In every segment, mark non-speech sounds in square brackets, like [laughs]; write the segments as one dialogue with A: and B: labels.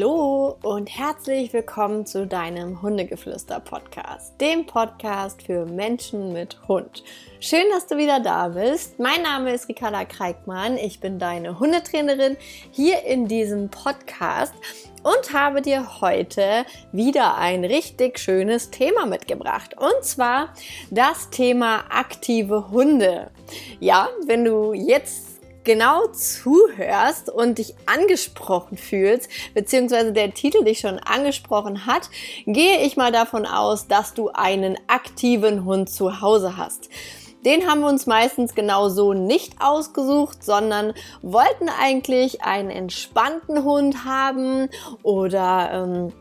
A: Hallo und herzlich willkommen zu deinem Hundegeflüster-Podcast, dem Podcast für Menschen mit Hund. Schön, dass du wieder da bist. Mein Name ist Ricarda Kreikmann. Ich bin deine Hundetrainerin hier in diesem Podcast und habe dir heute wieder ein richtig schönes Thema mitgebracht. Und zwar das Thema aktive Hunde. Ja, wenn du jetzt genau zuhörst und dich angesprochen fühlst, beziehungsweise der Titel dich schon angesprochen hat, gehe ich mal davon aus, dass du einen aktiven Hund zu Hause hast. Den haben wir uns meistens genau so nicht ausgesucht, sondern wollten eigentlich einen entspannten Hund haben oder ähm,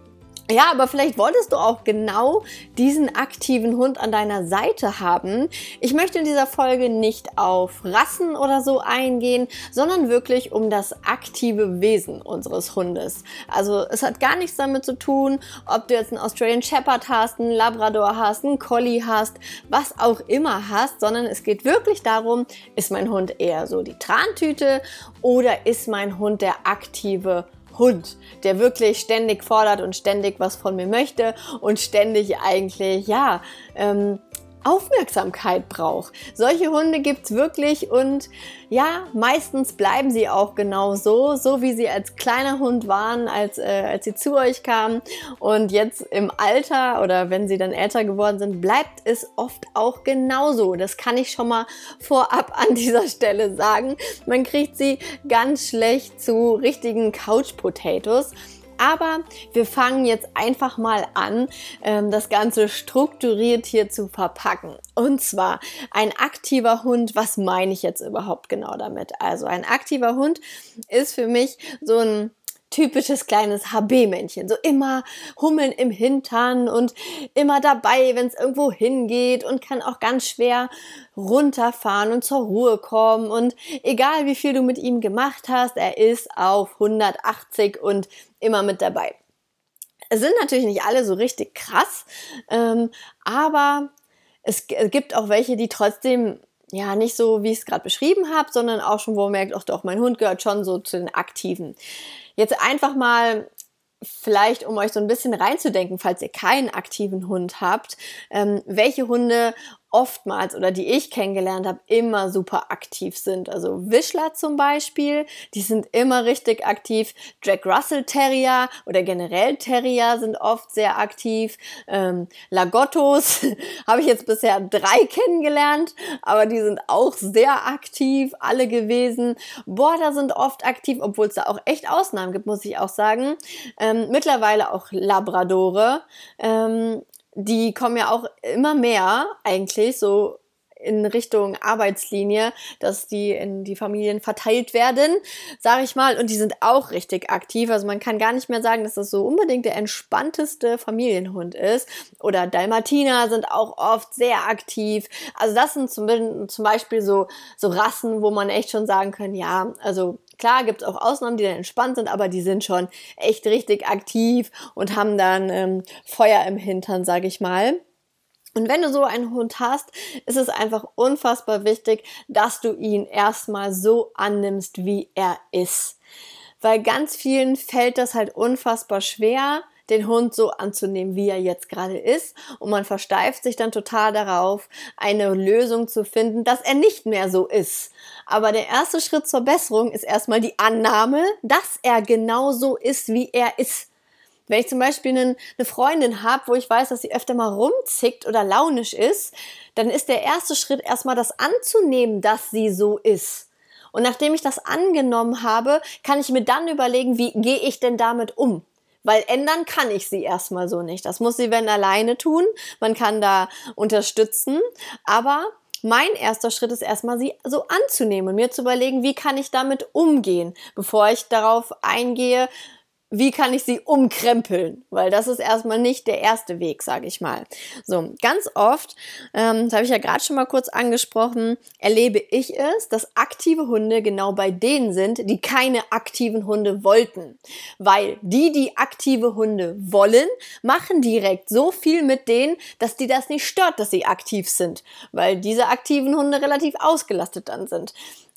A: ja, aber vielleicht wolltest du auch genau diesen aktiven Hund an deiner Seite haben. Ich möchte in dieser Folge nicht auf Rassen oder so eingehen, sondern wirklich um das aktive Wesen unseres Hundes. Also es hat gar nichts damit zu tun, ob du jetzt einen Australian Shepherd hast, einen Labrador hast, einen Collie hast, was auch immer hast, sondern es geht wirklich darum, ist mein Hund eher so die Trantüte oder ist mein Hund der aktive Hund? Hund, der wirklich ständig fordert und ständig was von mir möchte und ständig eigentlich, ja, ähm, Aufmerksamkeit braucht. Solche Hunde gibt es wirklich und ja, meistens bleiben sie auch genau so, so wie sie als kleiner Hund waren, als, äh, als sie zu euch kamen. Und jetzt im Alter oder wenn sie dann älter geworden sind, bleibt es oft auch genauso. Das kann ich schon mal vorab [laughs] an dieser Stelle sagen. Man kriegt sie ganz schlecht zu richtigen Couch Potatoes. Aber wir fangen jetzt einfach mal an, ähm, das Ganze strukturiert hier zu verpacken. Und zwar ein aktiver Hund, was meine ich jetzt überhaupt genau damit? Also ein aktiver Hund ist für mich so ein typisches kleines HB-Männchen. So immer hummeln im Hintern und immer dabei, wenn es irgendwo hingeht und kann auch ganz schwer runterfahren und zur Ruhe kommen. Und egal wie viel du mit ihm gemacht hast, er ist auf 180 und immer mit dabei. Es sind natürlich nicht alle so richtig krass, ähm, aber es gibt auch welche, die trotzdem ja, nicht so, wie ich es gerade beschrieben habe, sondern auch schon, wo man merkt, ach doch, mein Hund gehört schon so zu den Aktiven. Jetzt einfach mal vielleicht, um euch so ein bisschen reinzudenken, falls ihr keinen aktiven Hund habt, ähm, welche Hunde oftmals oder die ich kennengelernt habe, immer super aktiv sind. Also Wischler zum Beispiel, die sind immer richtig aktiv. Jack Russell Terrier oder generell Terrier sind oft sehr aktiv. Ähm, Lagottos [laughs] habe ich jetzt bisher drei kennengelernt, aber die sind auch sehr aktiv, alle gewesen. Border sind oft aktiv, obwohl es da auch echt Ausnahmen gibt, muss ich auch sagen. Ähm, mittlerweile auch Labradore. Ähm, die kommen ja auch immer mehr eigentlich so in Richtung Arbeitslinie, dass die in die Familien verteilt werden, sage ich mal, und die sind auch richtig aktiv. Also man kann gar nicht mehr sagen, dass das so unbedingt der entspannteste Familienhund ist. Oder Dalmatiner sind auch oft sehr aktiv. Also das sind zum, Beispiel so, so Rassen, wo man echt schon sagen kann, ja, also Klar gibt es auch Ausnahmen, die dann entspannt sind, aber die sind schon echt richtig aktiv und haben dann ähm, Feuer im Hintern, sage ich mal. Und wenn du so einen Hund hast, ist es einfach unfassbar wichtig, dass du ihn erstmal so annimmst, wie er ist. Weil ganz vielen fällt das halt unfassbar schwer, den Hund so anzunehmen, wie er jetzt gerade ist. Und man versteift sich dann total darauf, eine Lösung zu finden, dass er nicht mehr so ist. Aber der erste Schritt zur Besserung ist erstmal die Annahme, dass er genauso ist, wie er ist. Wenn ich zum Beispiel eine, Freundin habe, wo ich weiß, dass sie öfter mal rumzickt oder launisch ist, dann ist der erste Schritt erstmal das anzunehmen, dass sie so ist. Und nachdem ich das angenommen habe, kann ich mir dann überlegen, wie gehe ich denn damit um? Weil ändern kann ich sie erstmal so nicht. Das muss sie, wenn alleine tun. Man kann da unterstützen. Aber mein erster Schritt ist erstmal, sie so anzunehmen und mir zu überlegen, wie kann ich damit umgehen, bevor ich darauf eingehe, wie kann ich sie umkrempeln? Weil das ist erstmal nicht der erste Weg, sage ich mal. So, ganz oft, ähm, das habe ich ja gerade schon mal kurz angesprochen, erlebe ich es, dass aktive Hunde genau bei denen sind, die keine aktiven Hunde wollten. Weil die, die aktive Hunde wollen, machen direkt so viel mit denen, dass die das nicht stört, dass sie aktiv sind. Weil diese aktiven Hunde relativ ausgelastet dann sind.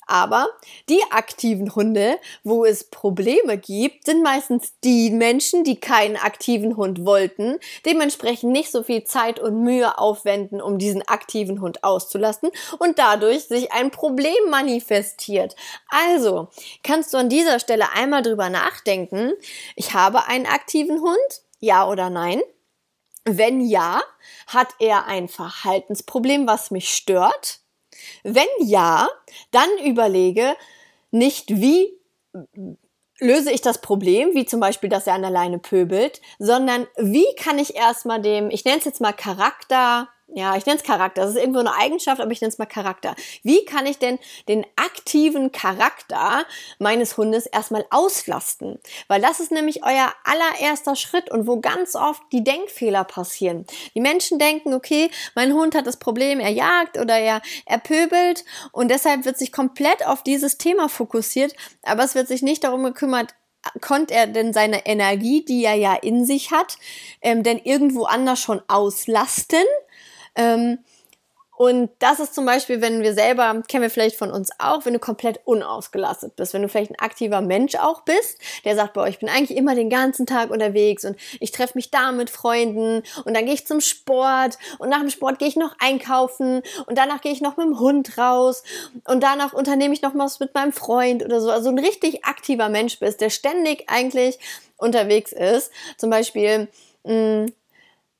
A: Aber die aktiven Hunde, wo es Probleme gibt, sind meistens die Menschen, die keinen aktiven Hund wollten, dementsprechend nicht so viel Zeit und Mühe aufwenden, um diesen aktiven Hund auszulasten und dadurch sich ein Problem manifestiert. Also kannst du an dieser Stelle einmal drüber nachdenken, ich habe einen aktiven Hund, ja oder nein? Wenn ja, hat er ein Verhaltensproblem, was mich stört? Wenn ja, dann überlege nicht, wie löse ich das Problem, wie zum Beispiel, dass er an der Leine pöbelt, sondern wie kann ich erstmal dem, ich nenne es jetzt mal Charakter, ja, ich nenne es Charakter. Das ist irgendwo eine Eigenschaft, aber ich nenne es mal Charakter. Wie kann ich denn den aktiven Charakter meines Hundes erstmal auslasten? Weil das ist nämlich euer allererster Schritt und wo ganz oft die Denkfehler passieren. Die Menschen denken, okay, mein Hund hat das Problem, er jagt oder er, er pöbelt und deshalb wird sich komplett auf dieses Thema fokussiert, aber es wird sich nicht darum gekümmert, konnte er denn seine Energie, die er ja in sich hat, ähm, denn irgendwo anders schon auslasten? Ähm, und das ist zum Beispiel, wenn wir selber, kennen wir vielleicht von uns auch, wenn du komplett unausgelastet bist, wenn du vielleicht ein aktiver Mensch auch bist, der sagt, boah, ich bin eigentlich immer den ganzen Tag unterwegs und ich treffe mich da mit Freunden und dann gehe ich zum Sport und nach dem Sport gehe ich noch einkaufen und danach gehe ich noch mit dem Hund raus und danach unternehme ich noch was mit meinem Freund oder so. Also ein richtig aktiver Mensch bist, der ständig eigentlich unterwegs ist. Zum Beispiel, mh, mm,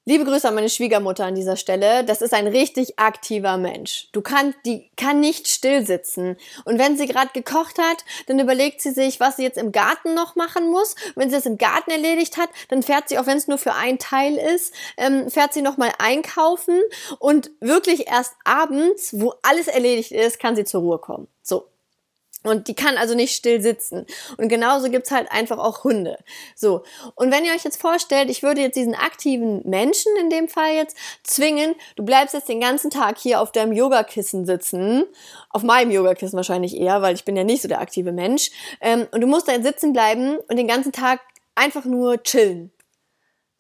A: Liebe Grüße an meine Schwiegermutter an dieser Stelle. Das ist ein richtig aktiver Mensch. Du kannst, die kann nicht still sitzen. Und wenn sie gerade gekocht hat, dann überlegt sie sich, was sie jetzt im Garten noch machen muss. Wenn sie es im Garten erledigt hat, dann fährt sie, auch wenn es nur für ein Teil ist, ähm, fährt sie nochmal einkaufen und wirklich erst abends, wo alles erledigt ist, kann sie zur Ruhe kommen. So. Und die kann also nicht still sitzen. Und genauso gibt's halt einfach auch Hunde. So. Und wenn ihr euch jetzt vorstellt, ich würde jetzt diesen aktiven Menschen in dem Fall jetzt zwingen, du bleibst jetzt den ganzen Tag hier auf deinem Yogakissen sitzen. Auf meinem Yogakissen wahrscheinlich eher, weil ich bin ja nicht so der aktive Mensch. Ähm, und du musst da jetzt sitzen bleiben und den ganzen Tag einfach nur chillen.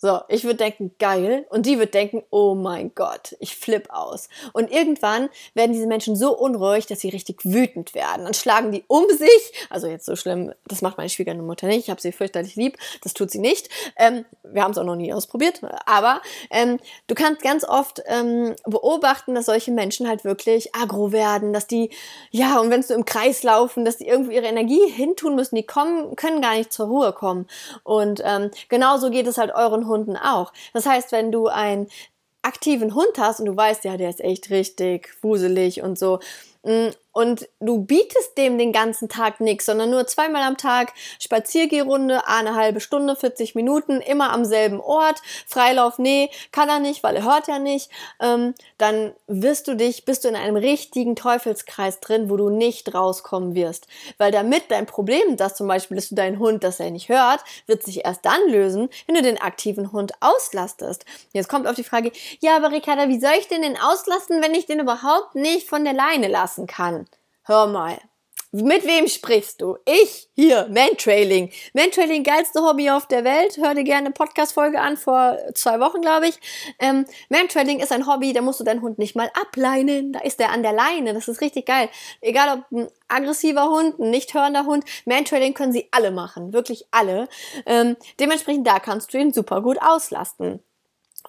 A: So, ich würde denken, geil. Und die wird denken, oh mein Gott, ich flipp aus. Und irgendwann werden diese Menschen so unruhig, dass sie richtig wütend werden. Dann schlagen die um sich. Also jetzt so schlimm, das macht meine Schwiegermutter nicht. Ich habe sie fürchterlich lieb. Das tut sie nicht. Ähm, wir haben es auch noch nie ausprobiert. Aber ähm, du kannst ganz oft ähm, beobachten, dass solche Menschen halt wirklich aggro werden, dass die, ja, und wenn sie im Kreis laufen, dass die irgendwie ihre Energie hintun müssen. Die kommen, können gar nicht zur Ruhe kommen. Und ähm, genauso geht es halt euren Hunden Hunden auch. Das heißt, wenn du einen aktiven Hund hast und du weißt, ja, der ist echt richtig wuselig und so, mm, und du bietest dem den ganzen Tag nichts, sondern nur zweimal am Tag Spaziergehrunde, eine halbe Stunde, 40 Minuten, immer am selben Ort, Freilauf, nee, kann er nicht, weil er hört ja nicht, ähm, dann wirst du dich, bist du in einem richtigen Teufelskreis drin, wo du nicht rauskommen wirst. Weil damit dein Problem, dass zum Beispiel, dass du deinen Hund, dass er nicht hört, wird sich erst dann lösen, wenn du den aktiven Hund auslastest. Jetzt kommt auf die Frage, ja, aber Ricarda, wie soll ich den denn auslasten, wenn ich den überhaupt nicht von der Leine lassen kann? Hör mal. Mit wem sprichst du? Ich hier, Mantrailing. Mantrailing, geilste Hobby auf der Welt. Hör dir gerne eine Podcast-Folge an, vor zwei Wochen, glaube ich. Ähm, Mantrailing ist ein Hobby, da musst du deinen Hund nicht mal ableinen. Da ist der an der Leine. Das ist richtig geil. Egal ob ein aggressiver Hund, ein nicht hörender Hund. Mantrailing können sie alle machen. Wirklich alle. Ähm, dementsprechend, da kannst du ihn super gut auslasten.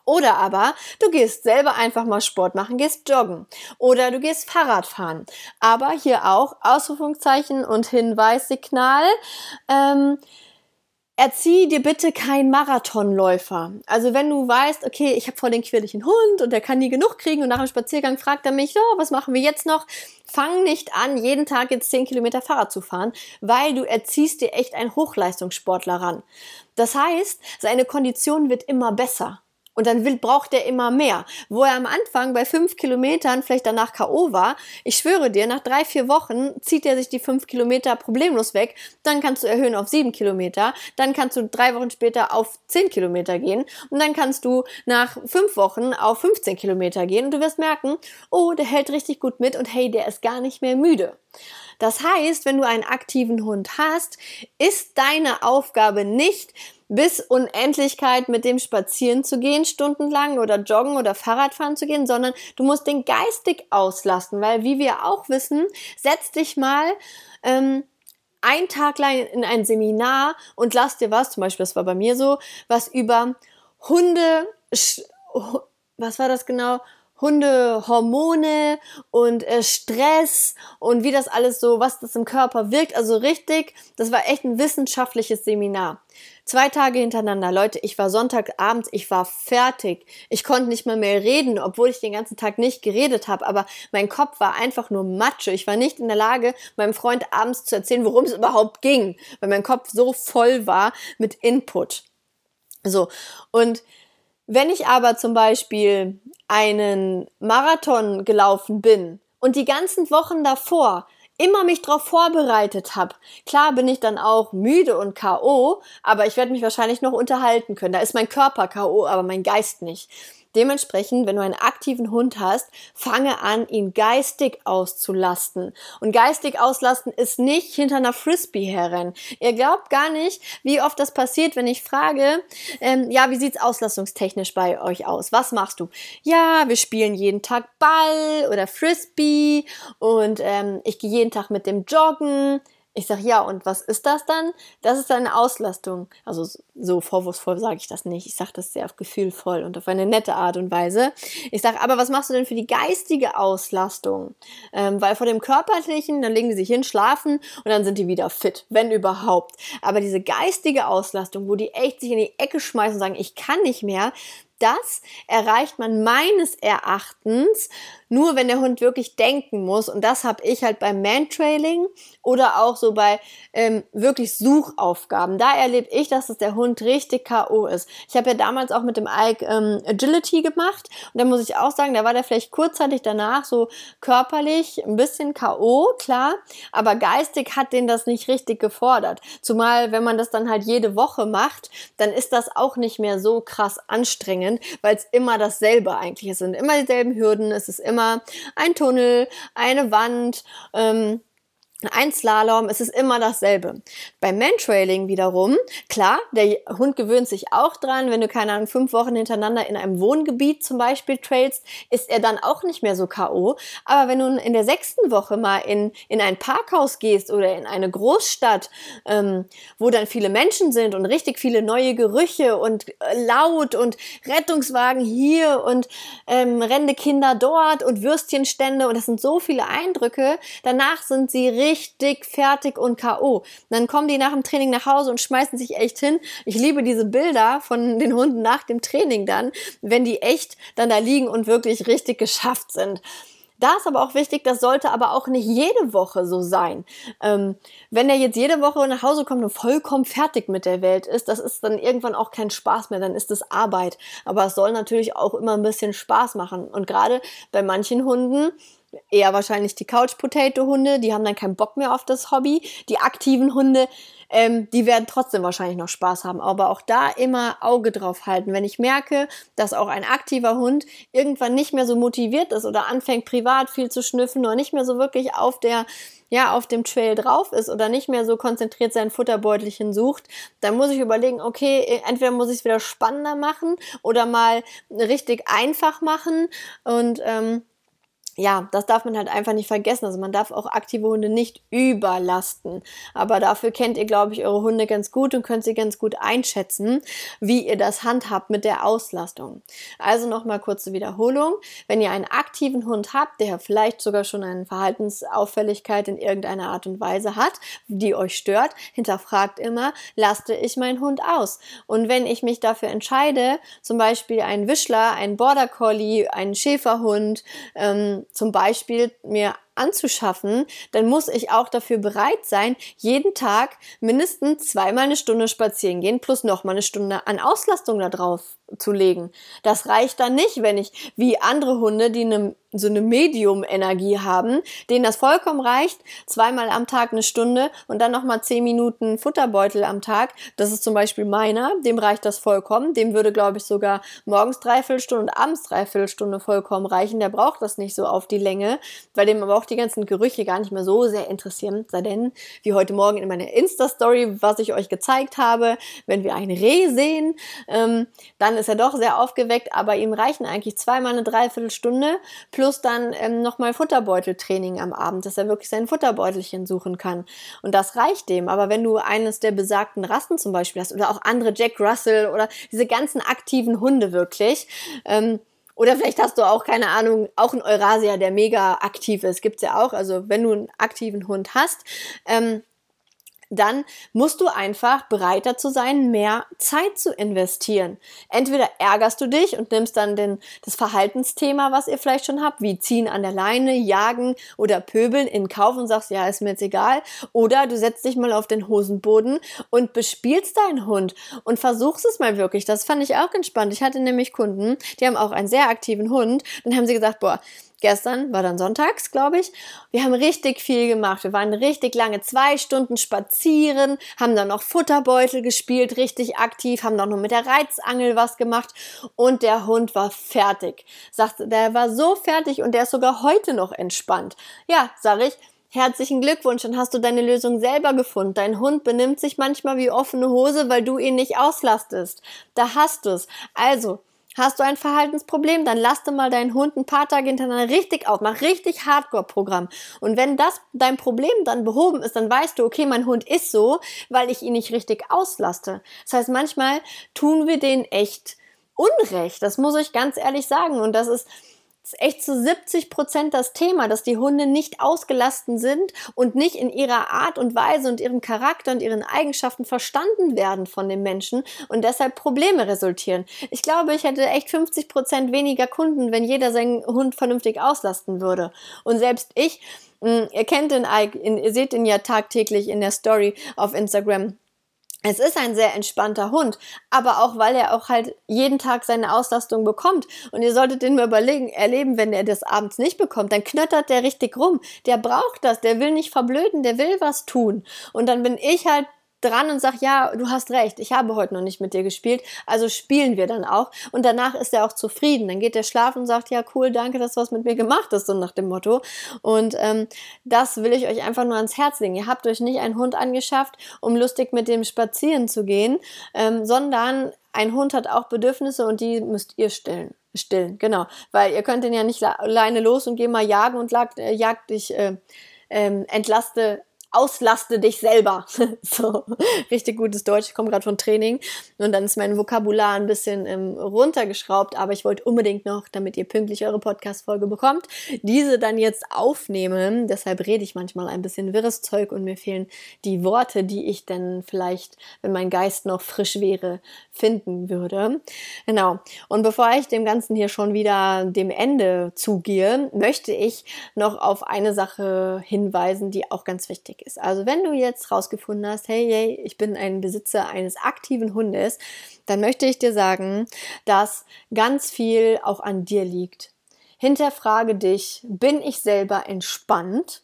A: Oder aber du gehst selber einfach mal Sport machen, gehst joggen oder du gehst Fahrrad fahren. Aber hier auch Ausrufungszeichen und Hinweissignal. Ähm, Erzieh dir bitte keinen Marathonläufer. Also wenn du weißt, okay, ich habe voll den quirligen Hund und der kann nie genug kriegen und nach dem Spaziergang fragt er mich, so, was machen wir jetzt noch? Fang nicht an, jeden Tag jetzt 10 Kilometer Fahrrad zu fahren, weil du erziehst dir echt einen Hochleistungssportler ran. Das heißt, seine Kondition wird immer besser. Und dann will, braucht er immer mehr. Wo er am Anfang bei fünf Kilometern vielleicht danach K.O. war, ich schwöre dir, nach drei, vier Wochen zieht er sich die fünf Kilometer problemlos weg. Dann kannst du erhöhen auf sieben Kilometer. Dann kannst du drei Wochen später auf zehn Kilometer gehen. Und dann kannst du nach fünf Wochen auf 15 Kilometer gehen. Und du wirst merken, oh, der hält richtig gut mit und hey, der ist gar nicht mehr müde. Das heißt, wenn du einen aktiven Hund hast, ist deine Aufgabe nicht, bis Unendlichkeit mit dem spazieren zu gehen, stundenlang oder joggen oder Fahrradfahren zu gehen, sondern du musst den geistig auslasten, weil wie wir auch wissen, setz dich mal ähm, ein Tag lang in ein Seminar und lass dir was, zum Beispiel, das war bei mir so, was über Hunde, was war das genau? Hundehormone und äh, Stress und wie das alles so, was das im Körper wirkt. Also richtig, das war echt ein wissenschaftliches Seminar. Zwei Tage hintereinander, Leute, ich war Sonntagabends, ich war fertig. Ich konnte nicht mal mehr reden, obwohl ich den ganzen Tag nicht geredet habe, aber mein Kopf war einfach nur Matsche. Ich war nicht in der Lage, meinem Freund abends zu erzählen, worum es überhaupt ging, weil mein Kopf so voll war mit Input. So, und wenn ich aber zum Beispiel einen Marathon gelaufen bin und die ganzen Wochen davor immer mich darauf vorbereitet habe. Klar bin ich dann auch müde und KO, aber ich werde mich wahrscheinlich noch unterhalten können. Da ist mein Körper KO, aber mein Geist nicht. Dementsprechend, wenn du einen aktiven Hund hast, fange an, ihn geistig auszulasten. Und geistig auslasten ist nicht hinter einer Frisbee herrennen. Ihr glaubt gar nicht, wie oft das passiert, wenn ich frage, ähm, ja, wie sieht's auslastungstechnisch bei euch aus? Was machst du? Ja, wir spielen jeden Tag Ball oder Frisbee und ähm, ich gehe jeden Tag mit dem Joggen. Ich sag ja, und was ist das dann? Das ist eine Auslastung. Also so vorwurfsvoll sage ich das nicht. Ich sage das sehr gefühlvoll und auf eine nette Art und Weise. Ich sage, aber was machst du denn für die geistige Auslastung? Ähm, weil vor dem körperlichen, dann legen die sich hin, schlafen und dann sind die wieder fit, wenn überhaupt. Aber diese geistige Auslastung, wo die echt sich in die Ecke schmeißen und sagen, ich kann nicht mehr, das erreicht man meines Erachtens nur, wenn der Hund wirklich denken muss. Und das habe ich halt beim Mantrailing oder auch so bei ähm, wirklich Suchaufgaben. Da erlebe ich, dass es der Hund richtig K.O. ist. Ich habe ja damals auch mit dem Ike ähm, Agility gemacht. Und da muss ich auch sagen, da war der vielleicht kurzzeitig danach so körperlich ein bisschen K.O., klar. Aber geistig hat den das nicht richtig gefordert. Zumal, wenn man das dann halt jede Woche macht, dann ist das auch nicht mehr so krass anstrengend, weil es immer dasselbe eigentlich ist. Es sind immer dieselben Hürden, es ist immer immer ein Tunnel, eine Wand, ähm, ein Slalom, es ist immer dasselbe. Beim Mantrailing wiederum, klar, der Hund gewöhnt sich auch dran, wenn du, keine Ahnung, fünf Wochen hintereinander in einem Wohngebiet zum Beispiel trailst, ist er dann auch nicht mehr so K.O. Aber wenn du in der sechsten Woche mal in, in ein Parkhaus gehst oder in eine Großstadt, ähm, wo dann viele Menschen sind und richtig viele neue Gerüche und äh, laut und Rettungswagen hier und ähm, rennende Kinder dort und Würstchenstände und das sind so viele Eindrücke, danach sind sie richtig richtig fertig und K.O. Dann kommen die nach dem Training nach Hause und schmeißen sich echt hin. Ich liebe diese Bilder von den Hunden nach dem Training dann, wenn die echt dann da liegen und wirklich richtig geschafft sind. Da ist aber auch wichtig, das sollte aber auch nicht jede Woche so sein. Ähm, wenn er jetzt jede Woche nach Hause kommt und vollkommen fertig mit der Welt ist, das ist dann irgendwann auch kein Spaß mehr, dann ist es Arbeit. Aber es soll natürlich auch immer ein bisschen Spaß machen. Und gerade bei manchen Hunden, eher wahrscheinlich die Couch-Potato-Hunde, die haben dann keinen Bock mehr auf das Hobby. Die aktiven Hunde, ähm, die werden trotzdem wahrscheinlich noch Spaß haben. Aber auch da immer Auge drauf halten. Wenn ich merke, dass auch ein aktiver Hund irgendwann nicht mehr so motiviert ist oder anfängt privat viel zu schnüffen oder nicht mehr so wirklich auf der ja, auf dem Trail drauf ist oder nicht mehr so konzentriert sein Futterbeutelchen sucht, dann muss ich überlegen, okay, entweder muss ich es wieder spannender machen oder mal richtig einfach machen und ähm, ja, das darf man halt einfach nicht vergessen. Also man darf auch aktive Hunde nicht überlasten. Aber dafür kennt ihr, glaube ich, eure Hunde ganz gut und könnt sie ganz gut einschätzen, wie ihr das handhabt mit der Auslastung. Also nochmal kurze Wiederholung. Wenn ihr einen aktiven Hund habt, der vielleicht sogar schon eine Verhaltensauffälligkeit in irgendeiner Art und Weise hat, die euch stört, hinterfragt immer, laste ich meinen Hund aus? Und wenn ich mich dafür entscheide, zum Beispiel einen Wischler, einen Border Collie, einen Schäferhund, ähm, zum Beispiel mir anzuschaffen, dann muss ich auch dafür bereit sein, jeden Tag mindestens zweimal eine Stunde spazieren gehen, plus nochmal eine Stunde an Auslastung da drauf zu legen. Das reicht dann nicht, wenn ich wie andere Hunde, die eine, so eine Medium-Energie haben, denen das vollkommen reicht, zweimal am Tag eine Stunde und dann nochmal zehn Minuten Futterbeutel am Tag. Das ist zum Beispiel meiner, dem reicht das vollkommen. Dem würde, glaube ich, sogar morgens dreiviertel Stunde und abends dreiviertel Stunde vollkommen reichen. Der braucht das nicht so auf die Länge, weil dem aber auch auch die ganzen Gerüche gar nicht mehr so sehr interessieren, sei denn, wie heute Morgen in meiner Insta-Story, was ich euch gezeigt habe, wenn wir ein Reh sehen, ähm, dann ist er doch sehr aufgeweckt, aber ihm reichen eigentlich zweimal eine Dreiviertelstunde plus dann ähm, nochmal Futterbeuteltraining am Abend, dass er wirklich sein Futterbeutelchen suchen kann. Und das reicht dem. Aber wenn du eines der besagten Rassen zum Beispiel hast oder auch andere Jack Russell oder diese ganzen aktiven Hunde wirklich, ähm, oder vielleicht hast du auch, keine Ahnung, auch einen Eurasier, der mega aktiv ist. Gibt's ja auch. Also wenn du einen aktiven Hund hast, ähm, dann musst du einfach bereit dazu sein, mehr Zeit zu investieren. Entweder ärgerst du dich und nimmst dann den, das Verhaltensthema, was ihr vielleicht schon habt, wie ziehen an der Leine, jagen oder pöbeln in Kauf und sagst, ja, ist mir jetzt egal. Oder du setzt dich mal auf den Hosenboden und bespielst deinen Hund und versuchst es mal wirklich. Das fand ich auch entspannt. Ich hatte nämlich Kunden, die haben auch einen sehr aktiven Hund. Dann haben sie gesagt, boah, Gestern war dann sonntags, glaube ich. Wir haben richtig viel gemacht. Wir waren richtig lange zwei Stunden spazieren, haben dann noch Futterbeutel gespielt, richtig aktiv, haben dann noch mit der Reizangel was gemacht und der Hund war fertig. Sagt, der war so fertig und der ist sogar heute noch entspannt. Ja, sag ich, Herzlichen Glückwunsch, dann hast du deine Lösung selber gefunden. Dein Hund benimmt sich manchmal wie offene Hose, weil du ihn nicht auslastest. Da hast du es. Also, Hast du ein Verhaltensproblem, dann lass dir mal deinen Hund ein paar Tage hintereinander richtig auf, mach richtig Hardcore-Programm. Und wenn das dein Problem dann behoben ist, dann weißt du, okay, mein Hund ist so, weil ich ihn nicht richtig auslaste. Das heißt, manchmal tun wir den echt Unrecht. Das muss ich ganz ehrlich sagen. Und das ist, echt zu 70 Prozent das Thema, dass die Hunde nicht ausgelassen sind und nicht in ihrer Art und Weise und ihrem Charakter und ihren Eigenschaften verstanden werden von den Menschen und deshalb Probleme resultieren. Ich glaube, ich hätte echt 50 Prozent weniger Kunden, wenn jeder seinen Hund vernünftig auslasten würde. Und selbst ich, hm, ihr kennt den, ihr seht ihn ja tagtäglich in der Story auf Instagram es ist ein sehr entspannter Hund, aber auch weil er auch halt jeden Tag seine Auslastung bekommt. Und ihr solltet den mal überlegen, erleben, wenn er das abends nicht bekommt, dann knöttert der richtig rum. Der braucht das, der will nicht verblöden, der will was tun. Und dann bin ich halt dran und sag, ja, du hast recht, ich habe heute noch nicht mit dir gespielt, also spielen wir dann auch. Und danach ist er auch zufrieden. Dann geht er schlafen und sagt, ja, cool, danke, dass du was mit mir gemacht hast, so nach dem Motto. Und ähm, das will ich euch einfach nur ans Herz legen. Ihr habt euch nicht einen Hund angeschafft, um lustig mit dem spazieren zu gehen, ähm, sondern ein Hund hat auch Bedürfnisse und die müsst ihr stillen. Stillen, genau. Weil ihr könnt ihn ja nicht alleine los und geh mal jagen und lag, äh, jagt dich, äh, ähm, entlaste auslaste dich selber. [laughs] so, richtig gutes Deutsch. Ich komme gerade von Training und dann ist mein Vokabular ein bisschen ähm, runtergeschraubt, aber ich wollte unbedingt noch, damit ihr pünktlich eure Podcast-Folge bekommt, diese dann jetzt aufnehmen. Deshalb rede ich manchmal ein bisschen wirres Zeug und mir fehlen die Worte, die ich dann vielleicht, wenn mein Geist noch frisch wäre, finden würde. Genau. Und bevor ich dem Ganzen hier schon wieder dem Ende zugehe, möchte ich noch auf eine Sache hinweisen, die auch ganz wichtig ist. Also wenn du jetzt rausgefunden hast, hey, hey, ich bin ein Besitzer eines aktiven Hundes, dann möchte ich dir sagen, dass ganz viel auch an dir liegt. Hinterfrage dich, bin ich selber entspannt?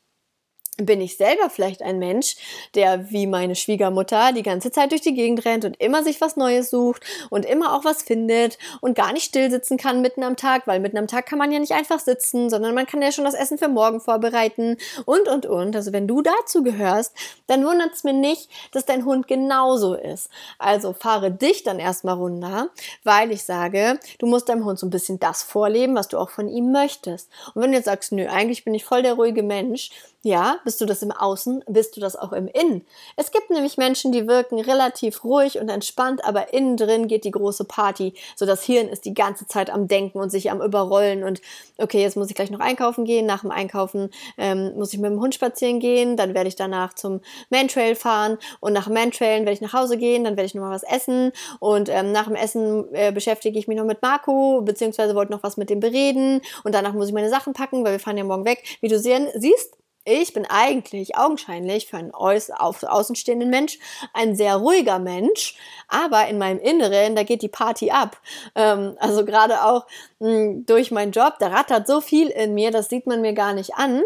A: Bin ich selber vielleicht ein Mensch, der wie meine Schwiegermutter die ganze Zeit durch die Gegend rennt und immer sich was Neues sucht und immer auch was findet und gar nicht still sitzen kann mitten am Tag, weil mitten am Tag kann man ja nicht einfach sitzen, sondern man kann ja schon das Essen für morgen vorbereiten und und und. Also wenn du dazu gehörst, dann wundert es mir nicht, dass dein Hund genauso ist. Also fahre dich dann erstmal runter, weil ich sage, du musst deinem Hund so ein bisschen das vorleben, was du auch von ihm möchtest. Und wenn du jetzt sagst, nö, eigentlich bin ich voll der ruhige Mensch, ja, bist du das im Außen, bist du das auch im Innen. Es gibt nämlich Menschen, die wirken relativ ruhig und entspannt, aber innen drin geht die große Party. So das Hirn ist die ganze Zeit am Denken und sich am Überrollen und okay, jetzt muss ich gleich noch einkaufen gehen. Nach dem Einkaufen ähm, muss ich mit dem Hund spazieren gehen, dann werde ich danach zum Mantrail fahren und nach dem Mantrailen werde ich nach Hause gehen, dann werde ich nochmal was essen und ähm, nach dem Essen äh, beschäftige ich mich noch mit Marco, beziehungsweise wollte noch was mit dem bereden und danach muss ich meine Sachen packen, weil wir fahren ja morgen weg. Wie du sehen, siehst, ich bin eigentlich augenscheinlich für einen außenstehenden Mensch ein sehr ruhiger Mensch, aber in meinem Inneren, da geht die Party ab. Ähm, also gerade auch mh, hm, durch meinen Job, da rattert so viel in mir, das sieht man mir gar nicht an.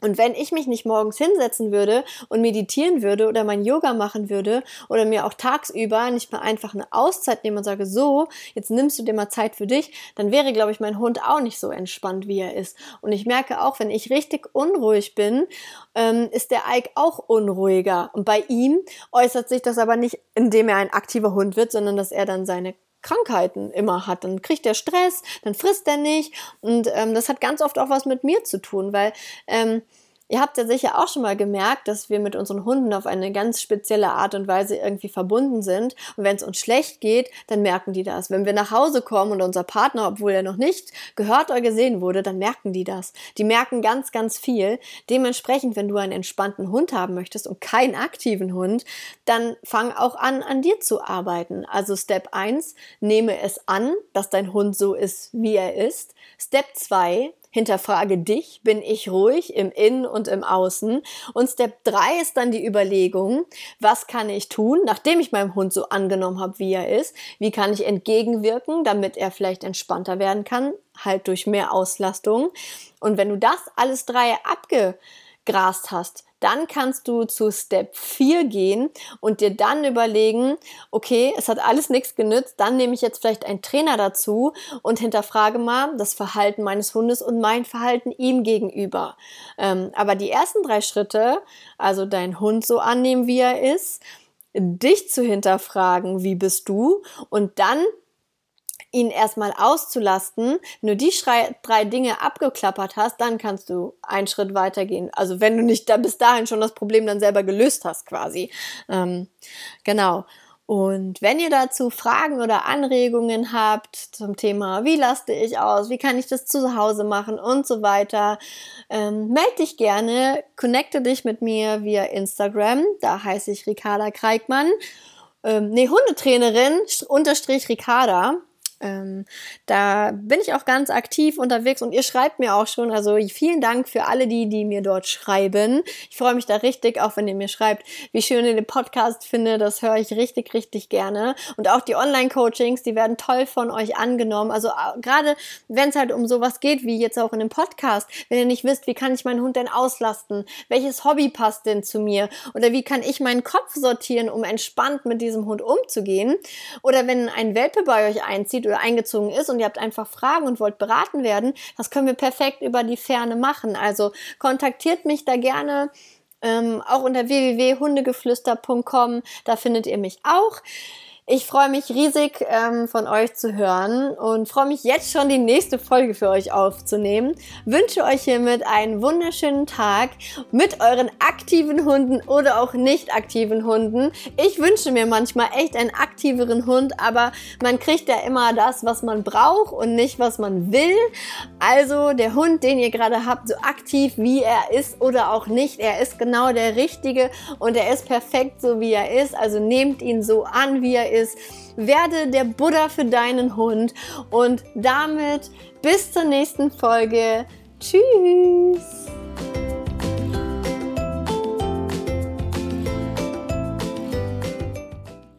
A: Und wenn ich mich nicht morgens hinsetzen würde und meditieren würde oder mein Yoga machen würde oder mir auch tagsüber nicht mal einfach eine Auszeit nehme und sage, so, jetzt nimmst du dir mal Zeit für dich, dann wäre, glaube ich, mein Hund auch nicht so entspannt, wie er ist. Und ich merke auch, wenn ich richtig unruhig bin, ähm, ist der Ike auch unruhiger. Und bei ihm äußert sich das aber nicht, indem er ein aktiver Hund wird, sondern dass er dann seine Krankheiten immer hat. Dann kriegt er Stress, dann frisst er nicht. Und ähm, das hat ganz oft auch was mit mir zu tun, weil ähm, Ihr habt ja sicher auch schon mal gemerkt, dass wir mit unseren Hunden auf eine ganz spezielle Art und Weise irgendwie verbunden sind. Und wenn es uns schlecht geht, dann merken die das. Wenn wir nach Hause kommen und unser Partner, obwohl er noch nicht gehört oder gesehen wurde, dann merken die das. Die merken ganz, ganz viel. Dementsprechend, wenn du einen entspannten Hund haben möchtest und keinen aktiven Hund, dann fang auch an, an dir zu arbeiten. Also Step 1, nehme es an, dass dein Hund so ist, wie er ist. Step 2, hinterfrage dich, bin ich ruhig im Innen und im Außen. Und Step 3 ist dann die Überlegung, was kann ich tun, nachdem ich meinem Hund so angenommen habe, wie er ist, wie kann ich entgegenwirken, damit er vielleicht entspannter werden kann, halt durch mehr Auslastung. Und wenn du das alles drei abgegrast hast, dann kannst du zu Step 4 gehen und dir dann überlegen, okay, es hat alles nichts genützt, dann nehme ich jetzt vielleicht einen Trainer dazu und hinterfrage mal das Verhalten meines Hundes und mein Verhalten ihm gegenüber. Ähm, aber die ersten drei Schritte, also deinen Hund so annehmen, wie er ist, dich zu hinterfragen, wie bist du und dann ihn erstmal auszulasten. Wenn du die drei Dinge abgeklappert hast, dann kannst du einen Schritt weitergehen. Also wenn du nicht da bis dahin schon das Problem dann selber gelöst hast, quasi. Ähm, genau. Und wenn ihr dazu Fragen oder Anregungen habt zum Thema, wie laste ich aus, wie kann ich das zu Hause machen und so weiter, ähm, melde dich gerne, connecte dich mit mir via Instagram, da heiße ich Ricarda Kreikmann. Ähm, nee, Hundetrainerin unterstrich Ricarda. Ähm, da bin ich auch ganz aktiv unterwegs und ihr schreibt mir auch schon. Also vielen Dank für alle die, die mir dort schreiben. Ich freue mich da richtig, auch wenn ihr mir schreibt, wie schön ihr den Podcast finde. Das höre ich richtig, richtig gerne. Und auch die Online-Coachings, die werden toll von euch angenommen. Also gerade wenn es halt um sowas geht, wie jetzt auch in dem Podcast, wenn ihr nicht wisst, wie kann ich meinen Hund denn auslasten? Welches Hobby passt denn zu mir? Oder wie kann ich meinen Kopf sortieren, um entspannt mit diesem Hund umzugehen? Oder wenn ein Welpe bei euch einzieht eingezogen ist und ihr habt einfach Fragen und wollt beraten werden, das können wir perfekt über die Ferne machen. Also kontaktiert mich da gerne. Ähm, auch unter www.hundegeflüster.com, da findet ihr mich auch. Ich freue mich riesig ähm, von euch zu hören und freue mich jetzt schon die nächste Folge für euch aufzunehmen. Wünsche euch hiermit einen wunderschönen Tag mit euren aktiven Hunden oder auch nicht aktiven Hunden. Ich wünsche mir manchmal echt einen aktiveren Hund, aber man kriegt ja immer das, was man braucht und nicht, was man will. Also der Hund, den ihr gerade habt, so aktiv wie er ist oder auch nicht, er ist genau der richtige und er ist perfekt so wie er ist. Also nehmt ihn so an, wie er ist ist, werde der Buddha für deinen Hund und damit bis zur nächsten Folge. Tschüss!